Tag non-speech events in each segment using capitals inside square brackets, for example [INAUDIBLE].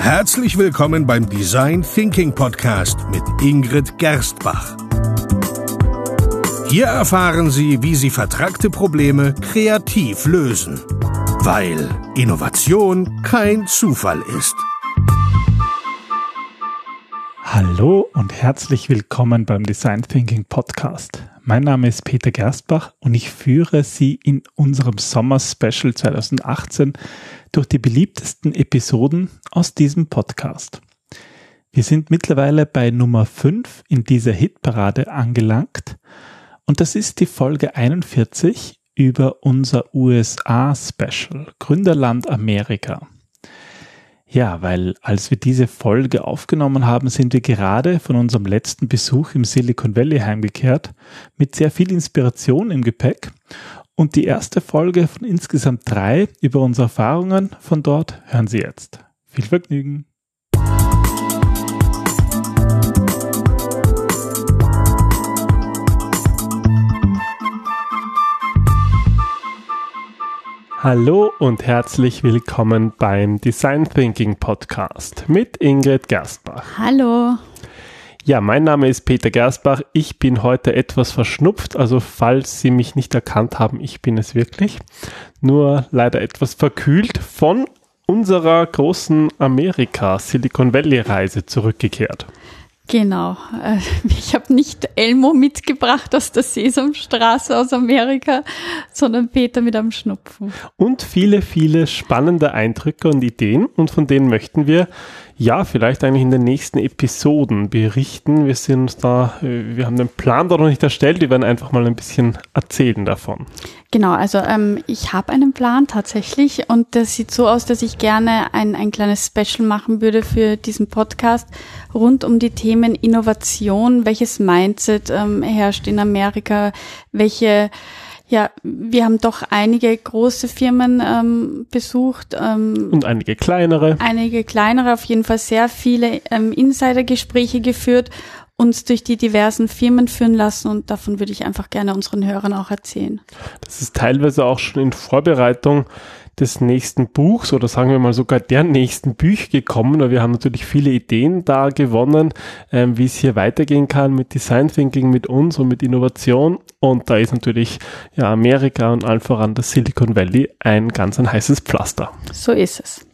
Herzlich willkommen beim Design Thinking Podcast mit Ingrid Gerstbach. Hier erfahren Sie, wie Sie vertragte Probleme kreativ lösen, weil Innovation kein Zufall ist. Hallo und herzlich willkommen beim Design Thinking Podcast. Mein Name ist Peter Gerstbach und ich führe Sie in unserem Sommer Special 2018 durch die beliebtesten Episoden aus diesem Podcast. Wir sind mittlerweile bei Nummer 5 in dieser Hitparade angelangt und das ist die Folge 41 über unser USA Special Gründerland Amerika. Ja, weil als wir diese Folge aufgenommen haben, sind wir gerade von unserem letzten Besuch im Silicon Valley heimgekehrt mit sehr viel Inspiration im Gepäck. Und die erste Folge von insgesamt drei über unsere Erfahrungen von dort hören Sie jetzt. Viel Vergnügen! Hallo und herzlich willkommen beim Design Thinking Podcast mit Ingrid Gerstbach. Hallo. Ja, mein Name ist Peter Gerstbach. Ich bin heute etwas verschnupft, also falls Sie mich nicht erkannt haben, ich bin es wirklich. Nur leider etwas verkühlt von unserer großen Amerika Silicon Valley Reise zurückgekehrt. Genau. Äh, ich habe nicht Elmo mitgebracht aus der Sesamstraße aus Amerika, sondern Peter mit einem Schnupfen. Und viele, viele spannende Eindrücke und Ideen und von denen möchten wir ja, vielleicht eigentlich in den nächsten Episoden berichten. Wir sind da, äh, wir haben den Plan da noch nicht erstellt, wir werden einfach mal ein bisschen erzählen davon. Genau, also ähm, ich habe einen Plan tatsächlich und das sieht so aus, dass ich gerne ein, ein kleines Special machen würde für diesen Podcast rund um die Themen Innovation, welches Mindset ähm, herrscht in Amerika, welche ja, wir haben doch einige große Firmen ähm, besucht. Ähm, und einige kleinere. Einige kleinere, auf jeden Fall sehr viele ähm, Insidergespräche geführt, uns durch die diversen Firmen führen lassen und davon würde ich einfach gerne unseren Hörern auch erzählen. Das ist teilweise auch schon in Vorbereitung des nächsten Buchs oder sagen wir mal sogar der nächsten Bücher gekommen, wir haben natürlich viele Ideen da gewonnen, ähm, wie es hier weitergehen kann mit Design Thinking, mit uns und mit Innovation. Und da ist natürlich ja Amerika und allen voran das Silicon Valley ein ganz ein heißes Pflaster. So ist es.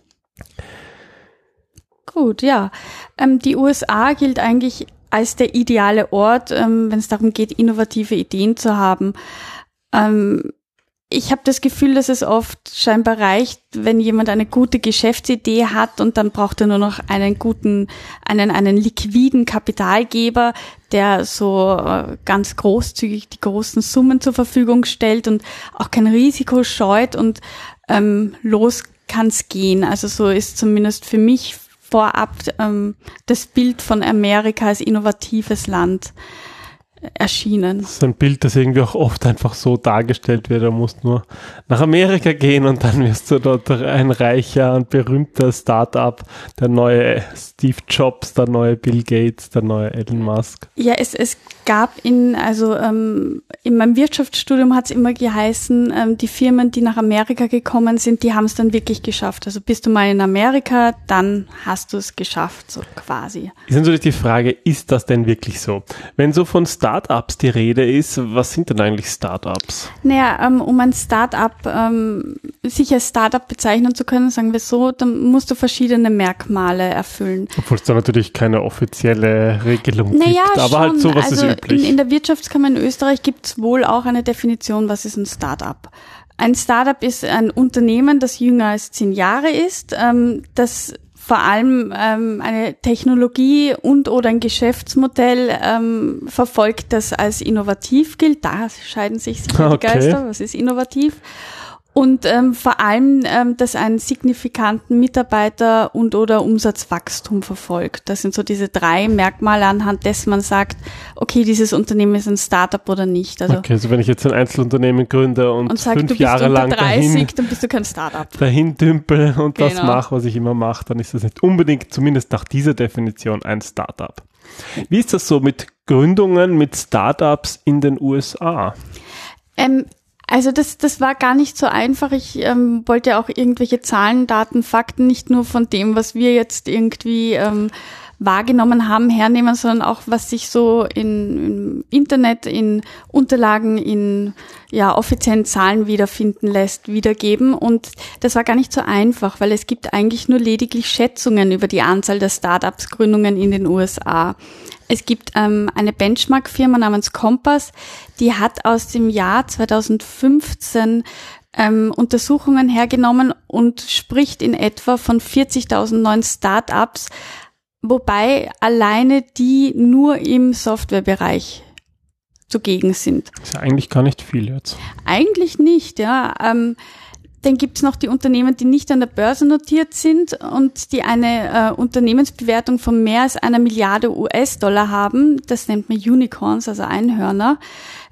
Gut, ja. Ähm, die USA gilt eigentlich als der ideale Ort, ähm, wenn es darum geht, innovative Ideen zu haben. Ähm, ich habe das Gefühl, dass es oft scheinbar reicht, wenn jemand eine gute Geschäftsidee hat und dann braucht er nur noch einen guten, einen, einen liquiden Kapitalgeber, der so äh, ganz großzügig die großen Summen zur Verfügung stellt und auch kein Risiko scheut und ähm, los kann's gehen. Also so ist zumindest für mich vorab ähm, das Bild von Amerika als innovatives Land erschienen. Das ist ein Bild, das irgendwie auch oft einfach so dargestellt wird. Du musst nur nach Amerika gehen und dann wirst du dort ein reicher und berühmter Startup, der neue Steve Jobs, der neue Bill Gates, der neue Elon Musk. Ja, es, es gab in, also ähm, in meinem Wirtschaftsstudium hat es immer geheißen, ähm, die Firmen, die nach Amerika gekommen sind, die haben es dann wirklich geschafft. Also bist du mal in Amerika, dann hast du es geschafft, so quasi. Ist natürlich die Frage, ist das denn wirklich so? Wenn so von Startups Startups die Rede ist, was sind denn eigentlich Startups? Naja, ähm, um ein Startup, ähm, sich als Startup bezeichnen zu können, sagen wir so, dann musst du verschiedene Merkmale erfüllen. Obwohl es da natürlich keine offizielle Regelung naja, gibt, aber halt schon. halt sowas also ist üblich. In, in der Wirtschaftskammer in Österreich gibt es wohl auch eine Definition, was ist ein Startup. Ein Startup ist ein Unternehmen, das jünger als zehn Jahre ist, ähm, das vor allem ähm, eine Technologie und oder ein Geschäftsmodell ähm, verfolgt, das als innovativ gilt. Da scheiden sich sicher okay. die Geister. Was ist innovativ? Und ähm, vor allem, ähm, dass ein signifikanten Mitarbeiter- und oder Umsatzwachstum verfolgt. Das sind so diese drei Merkmale, anhand dessen man sagt, okay, dieses Unternehmen ist ein Startup oder nicht. Also, okay, also wenn ich jetzt ein Einzelunternehmen gründe und, und sag, fünf Jahre lang 30, dahin, dann bist du kein Startup. Dahin dümpel und genau. das mache, was ich immer mache, dann ist das nicht unbedingt, zumindest nach dieser Definition, ein Startup. Wie ist das so mit Gründungen, mit Startups in den USA? Ähm, Also das, das war gar nicht so einfach. Ich ähm, wollte auch irgendwelche Zahlen, Daten, Fakten nicht nur von dem, was wir jetzt irgendwie ähm, wahrgenommen haben, hernehmen, sondern auch, was sich so in, im Internet, in Unterlagen, in ja, offiziellen Zahlen wiederfinden lässt, wiedergeben. Und das war gar nicht so einfach, weil es gibt eigentlich nur lediglich Schätzungen über die Anzahl der Startups-Gründungen in den USA. Es gibt ähm, eine Benchmark-Firma namens Compass, die hat aus dem Jahr 2015 ähm, Untersuchungen hergenommen und spricht in etwa von 40.000 neuen Startups, wobei alleine die nur im Softwarebereich zugegen sind. ist ja eigentlich gar nicht viel jetzt. Eigentlich nicht, ja. Ähm, dann gibt's noch die Unternehmen, die nicht an der Börse notiert sind und die eine äh, Unternehmensbewertung von mehr als einer Milliarde US-Dollar haben. Das nennt man Unicorns, also Einhörner.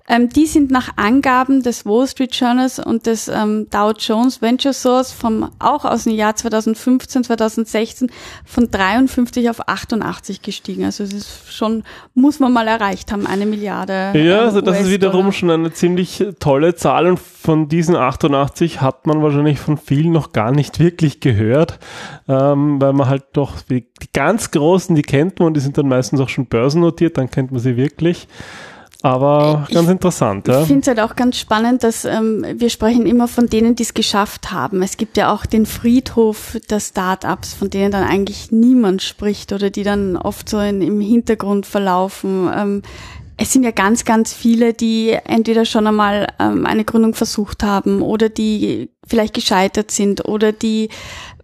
Ähm, die sind nach Angaben des Wall Street Journals und des ähm, Dow Jones Venture Source vom, auch aus dem Jahr 2015, 2016 von 53 auf 88 gestiegen. Also es ist schon, muss man mal erreicht haben, eine Milliarde. Ja, ähm, also das ist wiederum schon eine ziemlich tolle Zahl und von diesen 88 hat man wahrscheinlich von vielen noch gar nicht wirklich gehört, ähm, weil man halt doch die, die ganz großen, die kennt man, die sind dann meistens auch schon börsennotiert, dann kennt man sie wirklich. Aber ganz ich interessant. Ja. Ich finde es halt auch ganz spannend, dass ähm, wir sprechen immer von denen, die es geschafft haben. Es gibt ja auch den Friedhof der Startups, von denen dann eigentlich niemand spricht oder die dann oft so in, im Hintergrund verlaufen. Ähm, es sind ja ganz, ganz viele, die entweder schon einmal ähm, eine Gründung versucht haben oder die vielleicht gescheitert sind oder die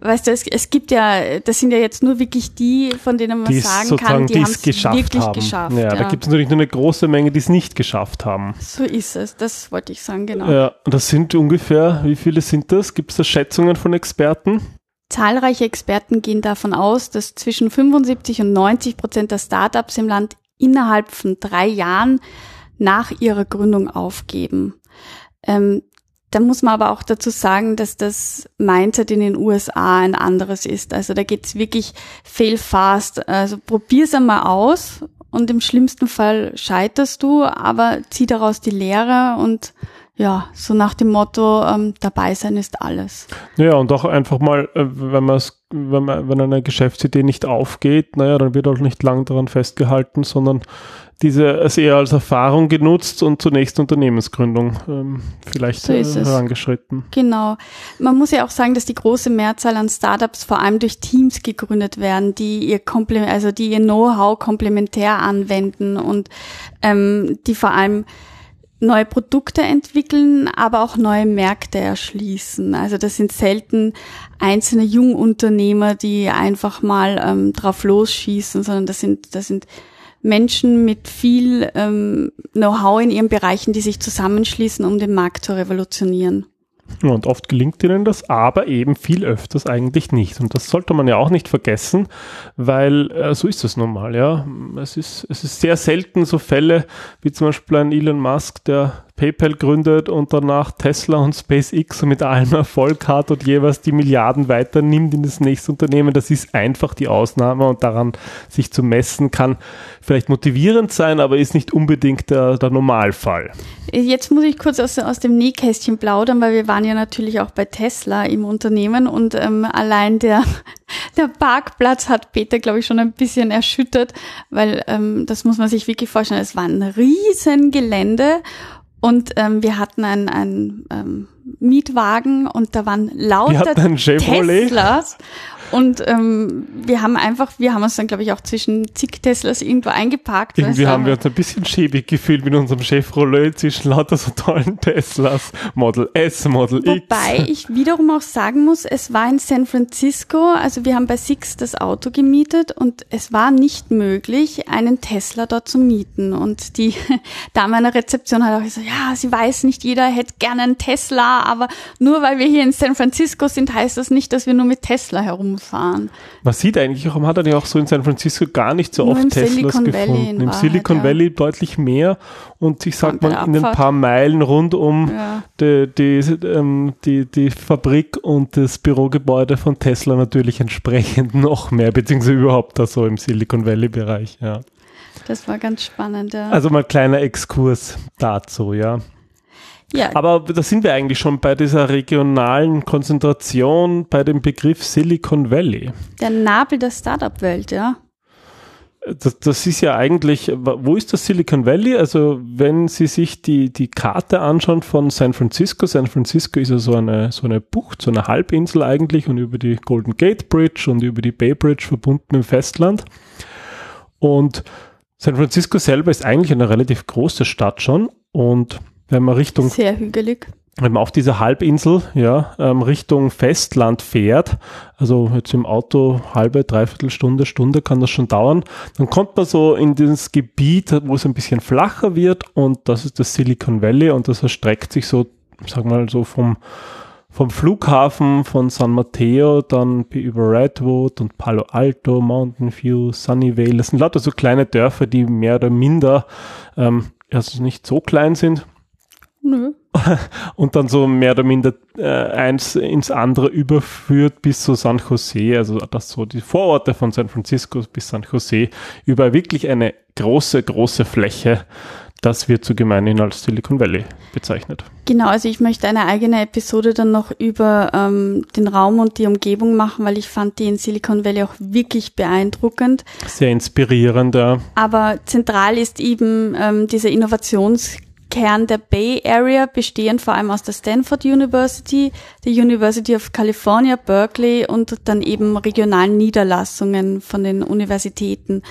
weißt du, es, es gibt ja, das sind ja jetzt nur wirklich die, von denen man die sagen kann, die haben es wirklich haben. geschafft. Ja, ja. da gibt es natürlich nur eine große Menge, die es nicht geschafft haben. So ist es, das wollte ich sagen, genau. Ja, und das sind ungefähr, wie viele sind das? Gibt es da Schätzungen von Experten? Zahlreiche Experten gehen davon aus, dass zwischen 75 und 90 Prozent der Startups im Land innerhalb von drei Jahren nach ihrer Gründung aufgeben. Ähm, da muss man aber auch dazu sagen, dass das Mindset in den USA ein anderes ist. Also da geht's wirklich fail fast. Also probier's einmal aus und im schlimmsten Fall scheiterst du, aber zieh daraus die Lehre und ja, so nach dem Motto, ähm, dabei sein ist alles. Ja, und auch einfach mal, äh, wenn man wenn man, wenn eine Geschäftsidee nicht aufgeht, naja, dann wird auch nicht lang daran festgehalten, sondern diese es eher als Erfahrung genutzt und zur nächsten Unternehmensgründung ähm, vielleicht so äh, herangeschritten. Genau. Man muss ja auch sagen, dass die große Mehrzahl an Startups vor allem durch Teams gegründet werden, die ihr Komple also die ihr Know-how komplementär anwenden und ähm, die vor allem neue Produkte entwickeln, aber auch neue Märkte erschließen. Also das sind selten einzelne Jungunternehmer, die einfach mal ähm, drauf losschießen, sondern das sind das sind Menschen mit viel ähm, Know-how in ihren Bereichen, die sich zusammenschließen, um den Markt zu revolutionieren. Und oft gelingt ihnen das, aber eben viel öfters eigentlich nicht. Und das sollte man ja auch nicht vergessen, weil äh, so ist es nun mal, ja. Es ist, es ist sehr selten so Fälle wie zum Beispiel ein Elon Musk, der PayPal gründet und danach Tesla und SpaceX mit allem Erfolg hat und jeweils die Milliarden weiternimmt in das nächste Unternehmen. Das ist einfach die Ausnahme und daran sich zu messen kann vielleicht motivierend sein, aber ist nicht unbedingt der, der Normalfall. Jetzt muss ich kurz aus, aus dem Nähkästchen plaudern, weil wir waren ja natürlich auch bei Tesla im Unternehmen und ähm, allein der, [LAUGHS] der Parkplatz hat Peter, glaube ich, schon ein bisschen erschüttert, weil ähm, das muss man sich wirklich vorstellen. Es war ein riesen Gelände und ähm, wir hatten einen, einen ähm, Mietwagen und da waren lauter Teslas und ähm, wir haben einfach, wir haben uns dann, glaube ich, auch zwischen zig Teslas irgendwo eingeparkt. Irgendwie haben wir uns ein bisschen schäbig gefühlt mit unserem Chevrolet zwischen lauter so tollen Teslas, Model S, Model X. Wobei ich wiederum auch sagen muss, es war in San Francisco, also wir haben bei Six das Auto gemietet und es war nicht möglich, einen Tesla dort zu mieten. Und die [LAUGHS] Dame an der Rezeption hat auch gesagt, ja, sie weiß nicht, jeder hätte gerne einen Tesla, aber nur weil wir hier in San Francisco sind, heißt das nicht, dass wir nur mit Tesla herum fahren. Man sieht eigentlich, warum hat er ja auch so in San Francisco gar nicht so Nur oft Teslas Silicon gefunden. Im Silicon ja. Valley deutlich mehr und ich sag mal in ein paar Meilen rund um ja. die, die, ähm, die, die Fabrik und das Bürogebäude von Tesla natürlich entsprechend [LAUGHS] noch mehr, beziehungsweise überhaupt da so im Silicon Valley Bereich, ja. Das war ganz spannend, ja. Also mal kleiner Exkurs dazu, ja. Ja, Aber da sind wir eigentlich schon bei dieser regionalen Konzentration, bei dem Begriff Silicon Valley. der Nabel der Startup-Welt, ja. Das, das ist ja eigentlich, wo ist das Silicon Valley? Also wenn Sie sich die, die Karte anschauen von San Francisco, San Francisco ist ja so eine, so eine Bucht, so eine Halbinsel eigentlich und über die Golden Gate Bridge und über die Bay Bridge verbunden im Festland. Und San Francisco selber ist eigentlich eine relativ große Stadt schon und wenn man Richtung Sehr hügelig. wenn man auf dieser Halbinsel ja, ähm, Richtung Festland fährt, also jetzt im Auto halbe, dreiviertel Stunde, Stunde kann das schon dauern, dann kommt man so in dieses Gebiet, wo es ein bisschen flacher wird und das ist das Silicon Valley und das erstreckt sich so, sag mal so vom, vom Flughafen von San Mateo dann über Redwood und Palo Alto, Mountain View, Sunnyvale. Das sind lauter so kleine Dörfer, die mehr oder minder ähm, also nicht so klein sind, Nö. [LAUGHS] und dann so mehr oder minder äh, eins ins andere überführt bis zu San Jose, also das so die Vororte von San Francisco bis San Jose, über wirklich eine große, große Fläche. Das wird so gemeinhin als Silicon Valley bezeichnet. Genau, also ich möchte eine eigene Episode dann noch über ähm, den Raum und die Umgebung machen, weil ich fand die in Silicon Valley auch wirklich beeindruckend. Sehr inspirierend, ja. Aber zentral ist eben ähm, dieser Innovationskern der Bay Area, bestehend vor allem aus der Stanford University, der University of California, Berkeley und dann eben regionalen Niederlassungen von den Universitäten,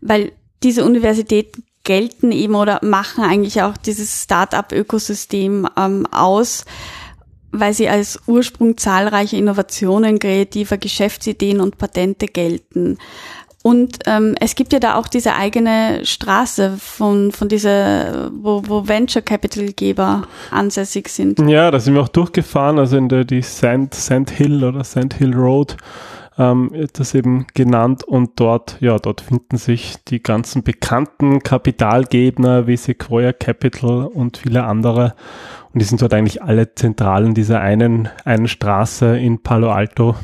weil diese Universitäten gelten eben oder machen eigentlich auch dieses Start-up-Ökosystem ähm, aus, weil sie als Ursprung zahlreicher Innovationen, kreativer Geschäftsideen und Patente gelten. Und ähm, es gibt ja da auch diese eigene Straße von, von dieser, wo, wo Venture Capital Geber ansässig sind. Ja, da sind wir auch durchgefahren, also in der die Sand, Sand Hill oder Sand Hill Road ähm, das eben genannt und dort, ja, dort finden sich die ganzen bekannten Kapitalgeber wie Sequoia Capital und viele andere und die sind dort eigentlich alle zentral in dieser einen, einen Straße in Palo Alto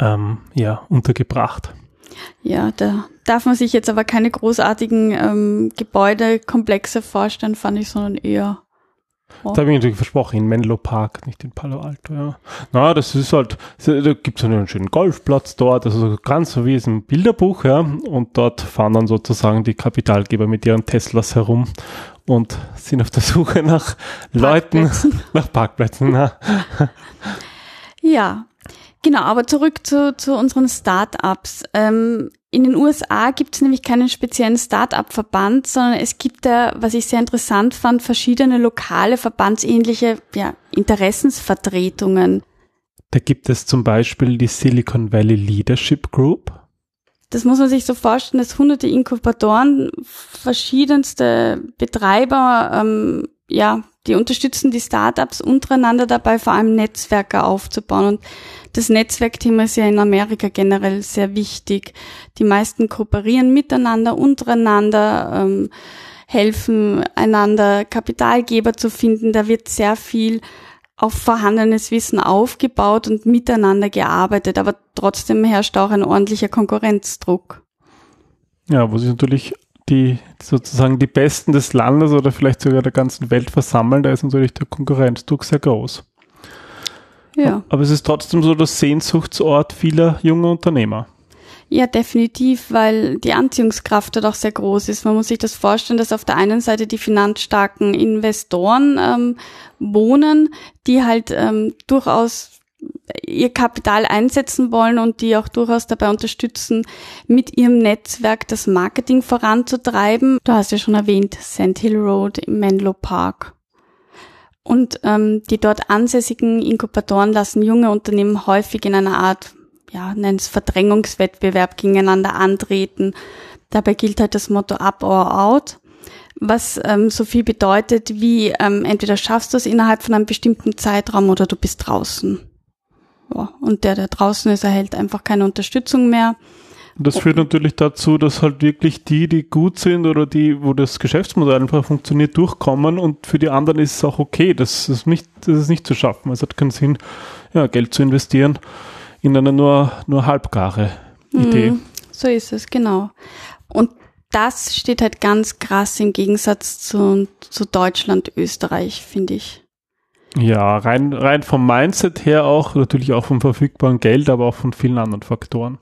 ähm, ja, untergebracht. Ja, da darf man sich jetzt aber keine großartigen ähm, Gebäudekomplexe vorstellen, fand ich, sondern eher Das habe ich natürlich versprochen, in Menlo Park, nicht in Palo Alto, ja. Na, das ist halt, da gibt es einen schönen Golfplatz dort, also ganz so wie es im Bilderbuch, ja. Und dort fahren dann sozusagen die Kapitalgeber mit ihren Teslas herum und sind auf der Suche nach Leuten, [LAUGHS] nach Parkplätzen. Ja, genau, aber zurück zu, zu unseren Start-ups. Ähm, in den USA gibt es nämlich keinen speziellen Start-up-Verband, sondern es gibt da, was ich sehr interessant fand, verschiedene lokale, verbandsähnliche ja, Interessensvertretungen. Da gibt es zum Beispiel die Silicon Valley Leadership Group. Das muss man sich so vorstellen, dass hunderte Inkubatoren, verschiedenste Betreiber, ähm, ja, die unterstützen die Startups untereinander dabei, vor allem Netzwerke aufzubauen. Und das Netzwerkthema ist ja in Amerika generell sehr wichtig. Die meisten kooperieren miteinander, untereinander, ähm, helfen einander Kapitalgeber zu finden. Da wird sehr viel auf vorhandenes Wissen aufgebaut und miteinander gearbeitet, aber trotzdem herrscht auch ein ordentlicher Konkurrenzdruck. Ja, wo sich natürlich die sozusagen die Besten des Landes oder vielleicht sogar der ganzen Welt versammeln, da ist natürlich der Konkurrenzdruck sehr groß. Ja. Aber es ist trotzdem so das Sehnsuchtsort vieler junger Unternehmer. Ja, definitiv, weil die Anziehungskraft dort auch sehr groß ist. Man muss sich das vorstellen, dass auf der einen Seite die finanzstarken Investoren ähm, wohnen, die halt ähm, durchaus ihr Kapital einsetzen wollen und die auch durchaus dabei unterstützen, mit ihrem Netzwerk das Marketing voranzutreiben. Du hast ja schon erwähnt, Sand Hill Road im Menlo Park. Und ähm, die dort ansässigen Inkubatoren lassen junge Unternehmen häufig in einer Art ja, nennt es Verdrängungswettbewerb gegeneinander antreten. Dabei gilt halt das Motto up or out, was ähm, so viel bedeutet wie ähm, entweder schaffst du es innerhalb von einem bestimmten Zeitraum oder du bist draußen. Ja, und der, der draußen ist, erhält einfach keine Unterstützung mehr. Und das führt natürlich dazu, dass halt wirklich die, die gut sind oder die, wo das Geschäftsmodell einfach funktioniert, durchkommen und für die anderen ist es auch okay, das ist nicht, das ist nicht zu schaffen. Es hat keinen Sinn, ja, Geld zu investieren in eine nur, nur halbgare Idee. Mhm, so ist es, genau. Und das steht halt ganz krass im Gegensatz zu, zu Deutschland, Österreich, finde ich. Ja, rein, rein vom Mindset her auch, natürlich auch vom verfügbaren Geld, aber auch von vielen anderen Faktoren.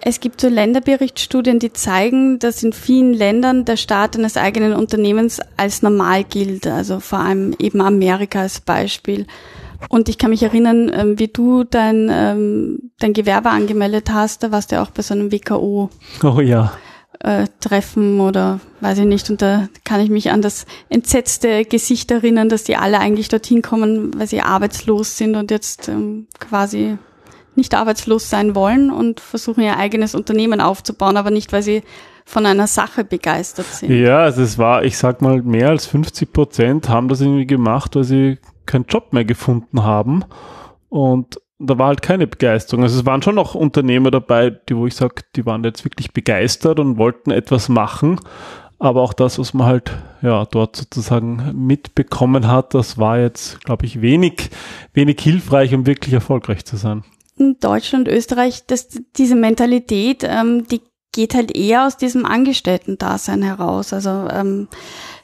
Es gibt so Länderberichtsstudien, die zeigen, dass in vielen Ländern der Start eines eigenen Unternehmens als normal gilt. Also vor allem eben Amerika als Beispiel. Und ich kann mich erinnern, ähm, wie du dein, ähm, dein Gewerbe angemeldet hast, da warst du ja auch bei so einem WKO. Oh ja. Äh, Treffen oder weiß ich nicht. Und da kann ich mich an das entsetzte Gesicht erinnern, dass die alle eigentlich dorthin kommen, weil sie arbeitslos sind und jetzt ähm, quasi nicht arbeitslos sein wollen und versuchen ihr eigenes Unternehmen aufzubauen, aber nicht, weil sie von einer Sache begeistert sind. Ja, also es war, ich sag mal, mehr als 50 Prozent haben das irgendwie gemacht, weil sie keinen Job mehr gefunden haben. Und da war halt keine Begeisterung. Also es waren schon noch Unternehmer dabei, die, wo ich sage, die waren jetzt wirklich begeistert und wollten etwas machen. Aber auch das, was man halt ja dort sozusagen mitbekommen hat, das war jetzt, glaube ich, wenig, wenig hilfreich, um wirklich erfolgreich zu sein. In Deutschland, Österreich, das, diese Mentalität, ähm, die geht halt eher aus diesem Angestellten-Dasein heraus. Also ähm,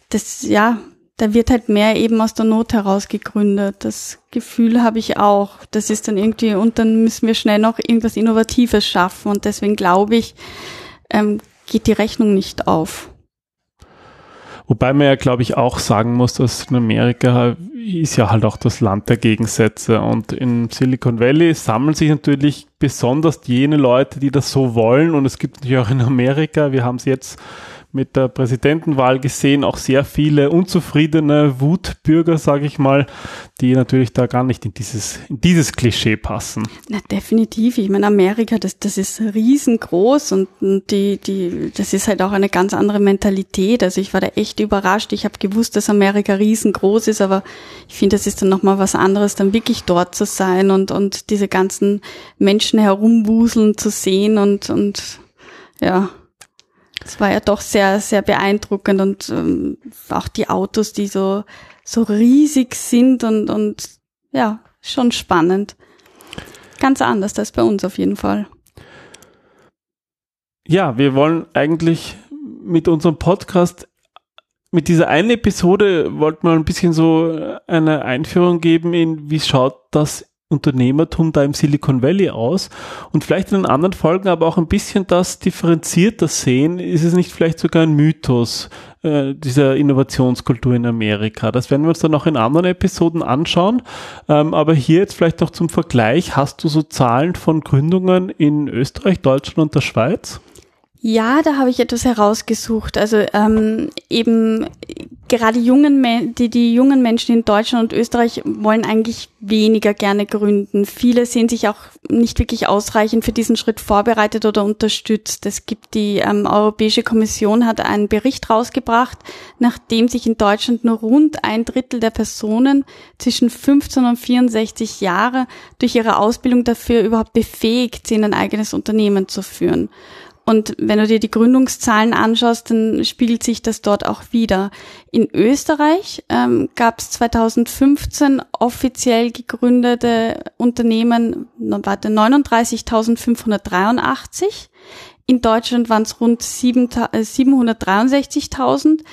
das, ja, da wird halt mehr eben aus der Not heraus gegründet. Das Gefühl habe ich auch. Das ist dann irgendwie, und dann müssen wir schnell noch irgendwas Innovatives schaffen. Und deswegen glaube ich, ähm, geht die Rechnung nicht auf. Wobei man ja, glaube ich, auch sagen muss, dass in Amerika ist ja halt auch das Land der Gegensätze. Und in Silicon Valley sammeln sich natürlich besonders jene Leute, die das so wollen. Und es gibt natürlich auch in Amerika, wir haben es jetzt mit der Präsidentenwahl gesehen, auch sehr viele unzufriedene Wutbürger, sage ich mal, die natürlich da gar nicht in dieses, in dieses Klischee passen. Na, definitiv. Ich meine, Amerika, das, das ist riesengroß und, die, die, das ist halt auch eine ganz andere Mentalität. Also ich war da echt überrascht. Ich habe gewusst, dass Amerika riesengroß ist, aber ich finde, das ist dann nochmal was anderes, dann wirklich dort zu sein und, und diese ganzen Menschen herumwuseln zu sehen und, und ja. Es war ja doch sehr, sehr beeindruckend und ähm, auch die Autos, die so, so riesig sind und, und ja, schon spannend. Ganz anders als bei uns auf jeden Fall. Ja, wir wollen eigentlich mit unserem Podcast mit dieser einen Episode wollten wir ein bisschen so eine Einführung geben in, wie schaut das Unternehmertum da im Silicon Valley aus und vielleicht in den anderen Folgen aber auch ein bisschen das differenzierter sehen. Ist es nicht vielleicht sogar ein Mythos äh, dieser Innovationskultur in Amerika? Das werden wir uns dann noch in anderen Episoden anschauen. Ähm, aber hier jetzt vielleicht noch zum Vergleich. Hast du so Zahlen von Gründungen in Österreich, Deutschland und der Schweiz? Ja, da habe ich etwas herausgesucht. Also ähm, eben gerade jungen die, die jungen Menschen in Deutschland und Österreich wollen eigentlich weniger gerne gründen. Viele sehen sich auch nicht wirklich ausreichend für diesen Schritt vorbereitet oder unterstützt. Es gibt die ähm, Europäische Kommission hat einen Bericht rausgebracht, nachdem sich in Deutschland nur rund ein Drittel der Personen zwischen 15 und 64 Jahre durch ihre Ausbildung dafür überhaupt befähigt sind, ein eigenes Unternehmen zu führen. Und wenn du dir die Gründungszahlen anschaust, dann spiegelt sich das dort auch wieder. In Österreich ähm, gab es 2015 offiziell gegründete Unternehmen, warte, 39.583. In Deutschland waren es rund 763.000 äh,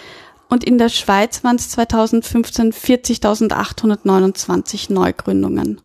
und in der Schweiz waren es 2015 40.829 Neugründungen.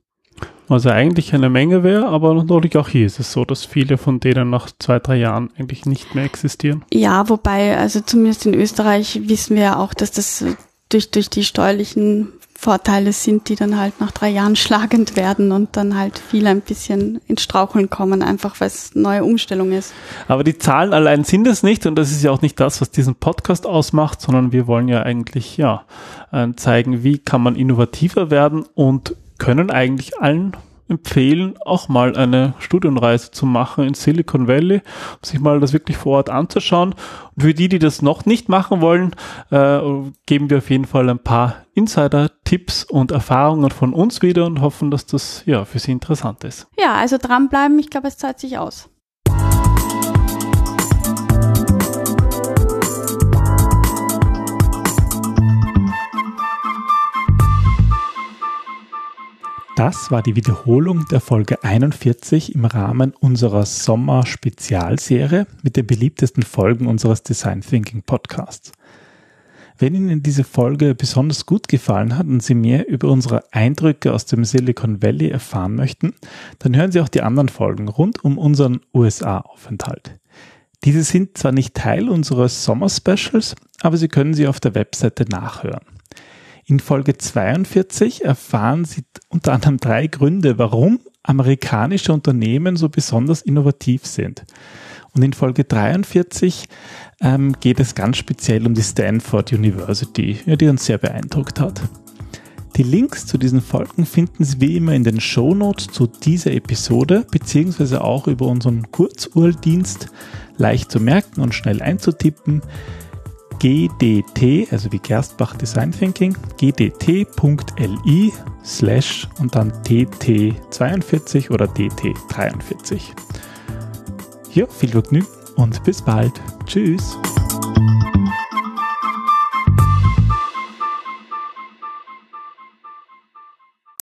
Also eigentlich eine Menge wäre, aber natürlich auch hier ist es so, dass viele von denen nach zwei, drei Jahren eigentlich nicht mehr existieren. Ja, wobei, also zumindest in Österreich wissen wir ja auch, dass das durch, durch die steuerlichen Vorteile sind, die dann halt nach drei Jahren schlagend werden und dann halt viele ein bisschen ins Straucheln kommen, einfach weil es neue Umstellung ist. Aber die Zahlen allein sind es nicht und das ist ja auch nicht das, was diesen Podcast ausmacht, sondern wir wollen ja eigentlich ja äh, zeigen, wie kann man innovativer werden und können eigentlich allen empfehlen, auch mal eine Studienreise zu machen in Silicon Valley, um sich mal das wirklich vor Ort anzuschauen. Und für die, die das noch nicht machen wollen, äh, geben wir auf jeden Fall ein paar Insider-Tipps und Erfahrungen von uns wieder und hoffen, dass das ja für Sie interessant ist. Ja, also dranbleiben, ich glaube, es zahlt sich aus. Das war die Wiederholung der Folge 41 im Rahmen unserer Sommer-Spezialserie mit den beliebtesten Folgen unseres Design Thinking Podcasts. Wenn Ihnen diese Folge besonders gut gefallen hat und Sie mehr über unsere Eindrücke aus dem Silicon Valley erfahren möchten, dann hören Sie auch die anderen Folgen rund um unseren USA-Aufenthalt. Diese sind zwar nicht Teil unseres Sommer-Specials, aber Sie können sie auf der Webseite nachhören. In Folge 42 erfahren Sie unter anderem drei Gründe, warum amerikanische Unternehmen so besonders innovativ sind. Und in Folge 43 ähm, geht es ganz speziell um die Stanford University, ja, die uns sehr beeindruckt hat. Die Links zu diesen Folgen finden Sie wie immer in den Show Notes zu dieser Episode, beziehungsweise auch über unseren Kurzurldienst, leicht zu merken und schnell einzutippen gdt, also wie Gerstbach Design Thinking, gdt.li slash und dann tt42 oder dt43. Ja, viel Vergnügen und bis bald. Tschüss.